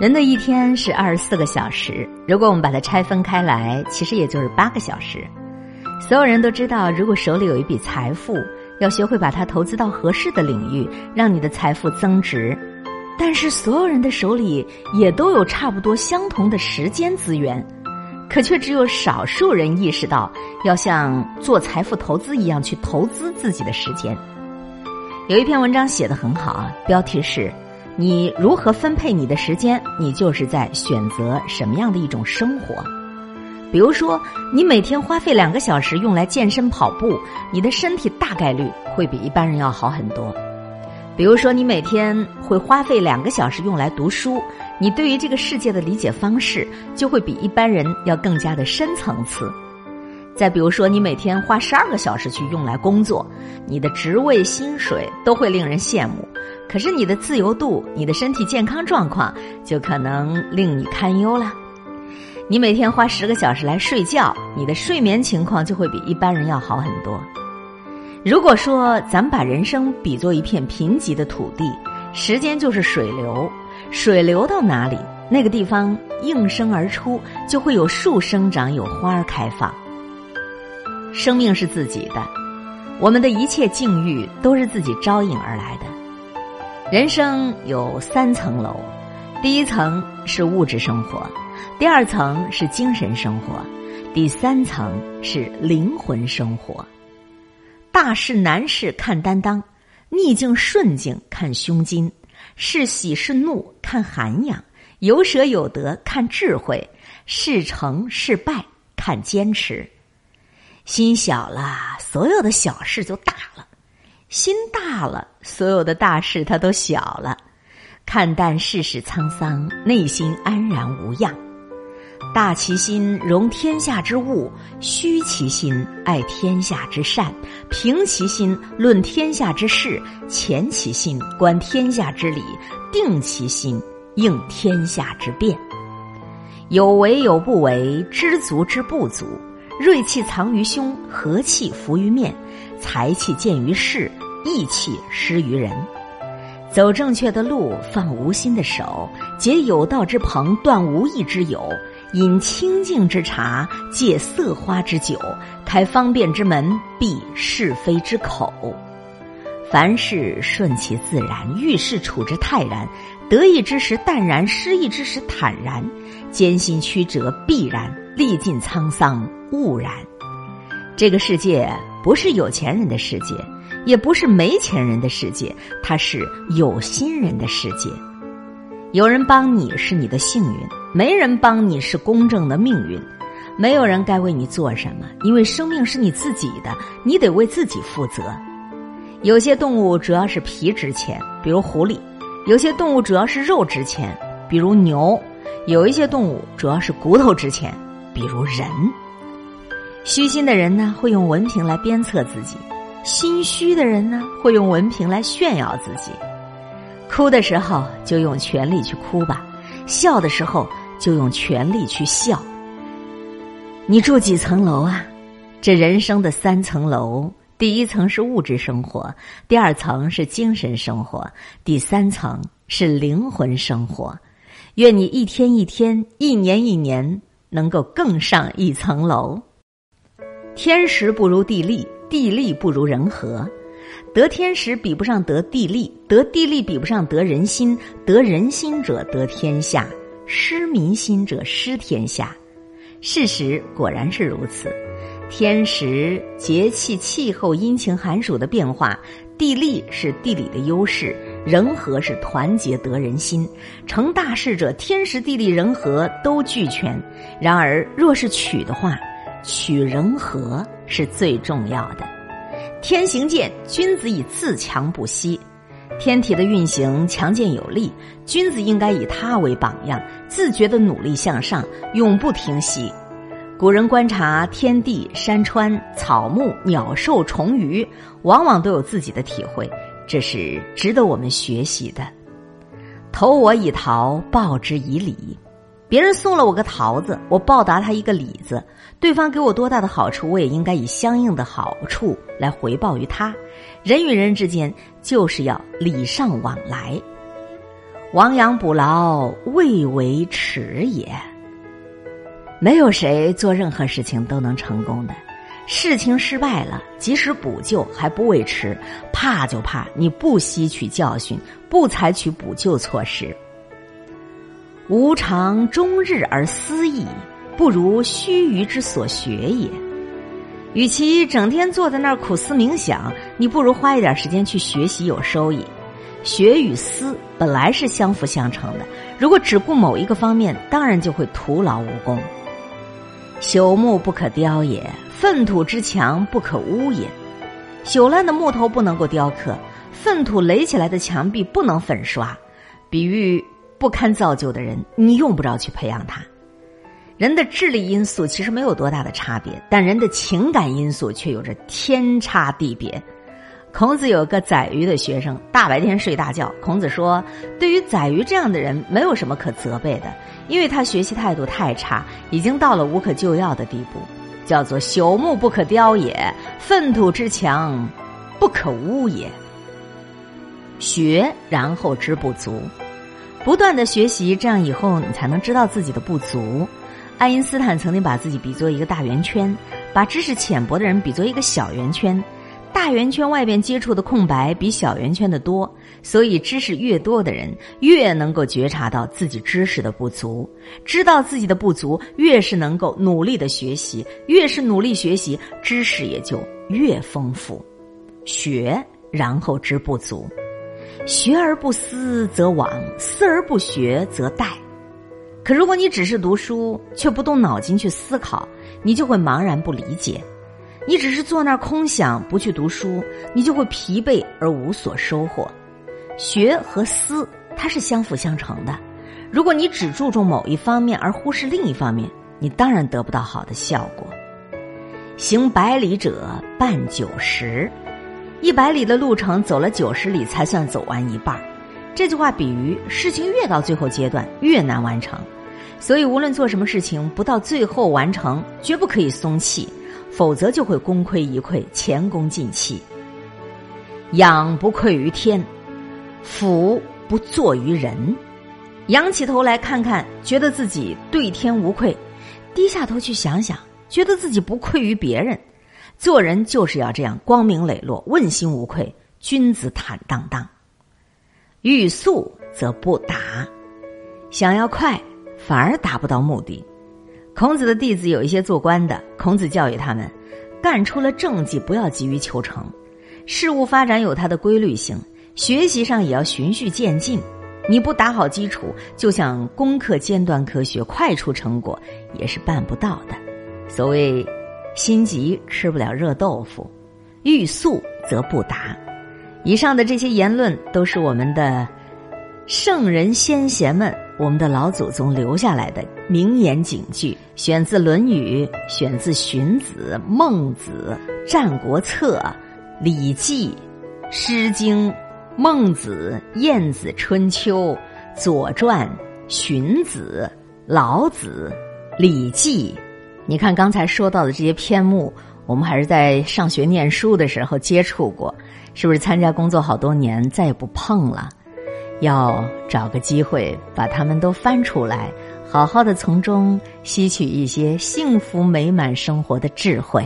人的一天是二十四个小时，如果我们把它拆分开来，其实也就是八个小时。所有人都知道，如果手里有一笔财富，要学会把它投资到合适的领域，让你的财富增值。但是，所有人的手里也都有差不多相同的时间资源，可却只有少数人意识到要像做财富投资一样去投资自己的时间。有一篇文章写得很好啊，标题是。你如何分配你的时间？你就是在选择什么样的一种生活。比如说，你每天花费两个小时用来健身跑步，你的身体大概率会比一般人要好很多。比如说，你每天会花费两个小时用来读书，你对于这个世界的理解方式就会比一般人要更加的深层次。再比如说，你每天花十二个小时去用来工作，你的职位、薪水都会令人羡慕。可是你的自由度、你的身体健康状况就可能令你堪忧了。你每天花十个小时来睡觉，你的睡眠情况就会比一般人要好很多。如果说咱们把人生比作一片贫瘠的土地，时间就是水流，水流到哪里，那个地方应声而出，就会有树生长，有花儿开放。生命是自己的，我们的一切境遇都是自己招引而来的。人生有三层楼，第一层是物质生活，第二层是精神生活，第三层是灵魂生活。大事难事看担当，逆境顺境看胸襟，是喜是怒看涵养，有舍有得看智慧，是成是败看坚持。心小了，所有的小事就大了。心大了，所有的大事它都小了。看淡世事沧桑，内心安然无恙。大其心，容天下之物；虚其心，爱天下之善；平其心，论天下之事；潜其心，观天下之理；定其心，应天下之变。有为有不为，知足之不足。锐气藏于胸，和气浮于面，才气见于事。义气施于人，走正确的路，放无心的手，结有道之朋，断无义之友，饮清净之茶，借色花之酒，开方便之门，闭是非之口。凡事顺其自然，遇事处之泰然，得意之时淡然，失意之时坦然，艰辛曲折必然，历尽沧桑悟然。这个世界不是有钱人的世界。也不是没钱人的世界，它是有心人的世界。有人帮你是你的幸运，没人帮你是公正的命运。没有人该为你做什么，因为生命是你自己的，你得为自己负责。有些动物主要是皮值钱，比如狐狸；有些动物主要是肉值钱，比如牛；有一些动物主要是骨头值钱，比如人。虚心的人呢，会用文凭来鞭策自己。心虚的人呢，会用文凭来炫耀自己；哭的时候就用全力去哭吧，笑的时候就用全力去笑。你住几层楼啊？这人生的三层楼，第一层是物质生活，第二层是精神生活，第三层是灵魂生活。愿你一天一天，一年一年，能够更上一层楼。天时不如地利。地利不如人和，得天时比不上得地利，得地利比不上得人心，得人心者得天下，失民心者失天下。事实果然是如此。天时节气气候阴晴寒暑的变化，地利是地理的优势，人和是团结得人心。成大事者，天时地利人和都俱全。然而，若是取的话，取人和。是最重要的。天行健，君子以自强不息。天体的运行强健有力，君子应该以它为榜样，自觉的努力向上，永不停息。古人观察天地、山川、草木、鸟兽、虫鱼，往往都有自己的体会，这是值得我们学习的。投我以桃，报之以李。别人送了我个桃子，我报答他一个李子。对方给我多大的好处，我也应该以相应的好处来回报于他。人与人之间就是要礼尚往来。亡羊补牢，未为迟也。没有谁做任何事情都能成功的，事情失败了，即使补救还不为迟。怕就怕你不吸取教训，不采取补救措施。吾常终日而思矣，不如须臾之所学也。与其整天坐在那儿苦思冥想，你不如花一点时间去学习，有收益。学与思本来是相辅相成的，如果只顾某一个方面，当然就会徒劳无功。朽木不可雕也，粪土之墙不可污也。朽烂的木头不能够雕刻，粪土垒起来的墙壁不能粉刷。比喻不堪造就的人，你用不着去培养他。人的智力因素其实没有多大的差别，但人的情感因素却有着天差地别。孔子有个宰鱼的学生，大白天睡大觉。孔子说：“对于宰鱼这样的人，没有什么可责备的，因为他学习态度太差，已经到了无可救药的地步，叫做朽木不可雕也，粪土之墙不可污也。学，然后知不足，不断的学习，这样以后你才能知道自己的不足。”爱因斯坦曾经把自己比作一个大圆圈，把知识浅薄的人比作一个小圆圈。大圆圈外边接触的空白比小圆圈的多，所以知识越多的人越能够觉察到自己知识的不足，知道自己的不足，越是能够努力的学习，越是努力学习，知识也就越丰富。学，然后知不足。学而不思则罔，思而不学则殆。可如果你只是读书，却不动脑筋去思考，你就会茫然不理解；你只是坐那儿空想，不去读书，你就会疲惫而无所收获。学和思它是相辅相成的。如果你只注重某一方面而忽视另一方面，你当然得不到好的效果。行百里者半九十，一百里的路程走了九十里才算走完一半。这句话比喻事情越到最后阶段越难完成，所以无论做什么事情，不到最后完成，绝不可以松气，否则就会功亏一篑，前功尽弃。仰不愧于天，俯不作于人。仰起头来看看，觉得自己对天无愧；低下头去想想，觉得自己不愧于别人。做人就是要这样光明磊落，问心无愧，君子坦荡荡。欲速则不达，想要快反而达不到目的。孔子的弟子有一些做官的，孔子教育他们：干出了政绩，不要急于求成。事物发展有它的规律性，学习上也要循序渐进。你不打好基础，就想攻克尖端科学，快出成果，也是办不到的。所谓心急吃不了热豆腐，欲速则不达。以上的这些言论都是我们的圣人先贤们、我们的老祖宗留下来的名言警句，选自《论语》，选自《荀子》《孟子》《战国策》《礼记》《诗经》《孟子》《晏子春秋》《左传》《荀子》《老子》《礼记》。你看刚才说到的这些篇目，我们还是在上学念书的时候接触过。是不是参加工作好多年再也不碰了？要找个机会把它们都翻出来，好好的从中吸取一些幸福美满生活的智慧。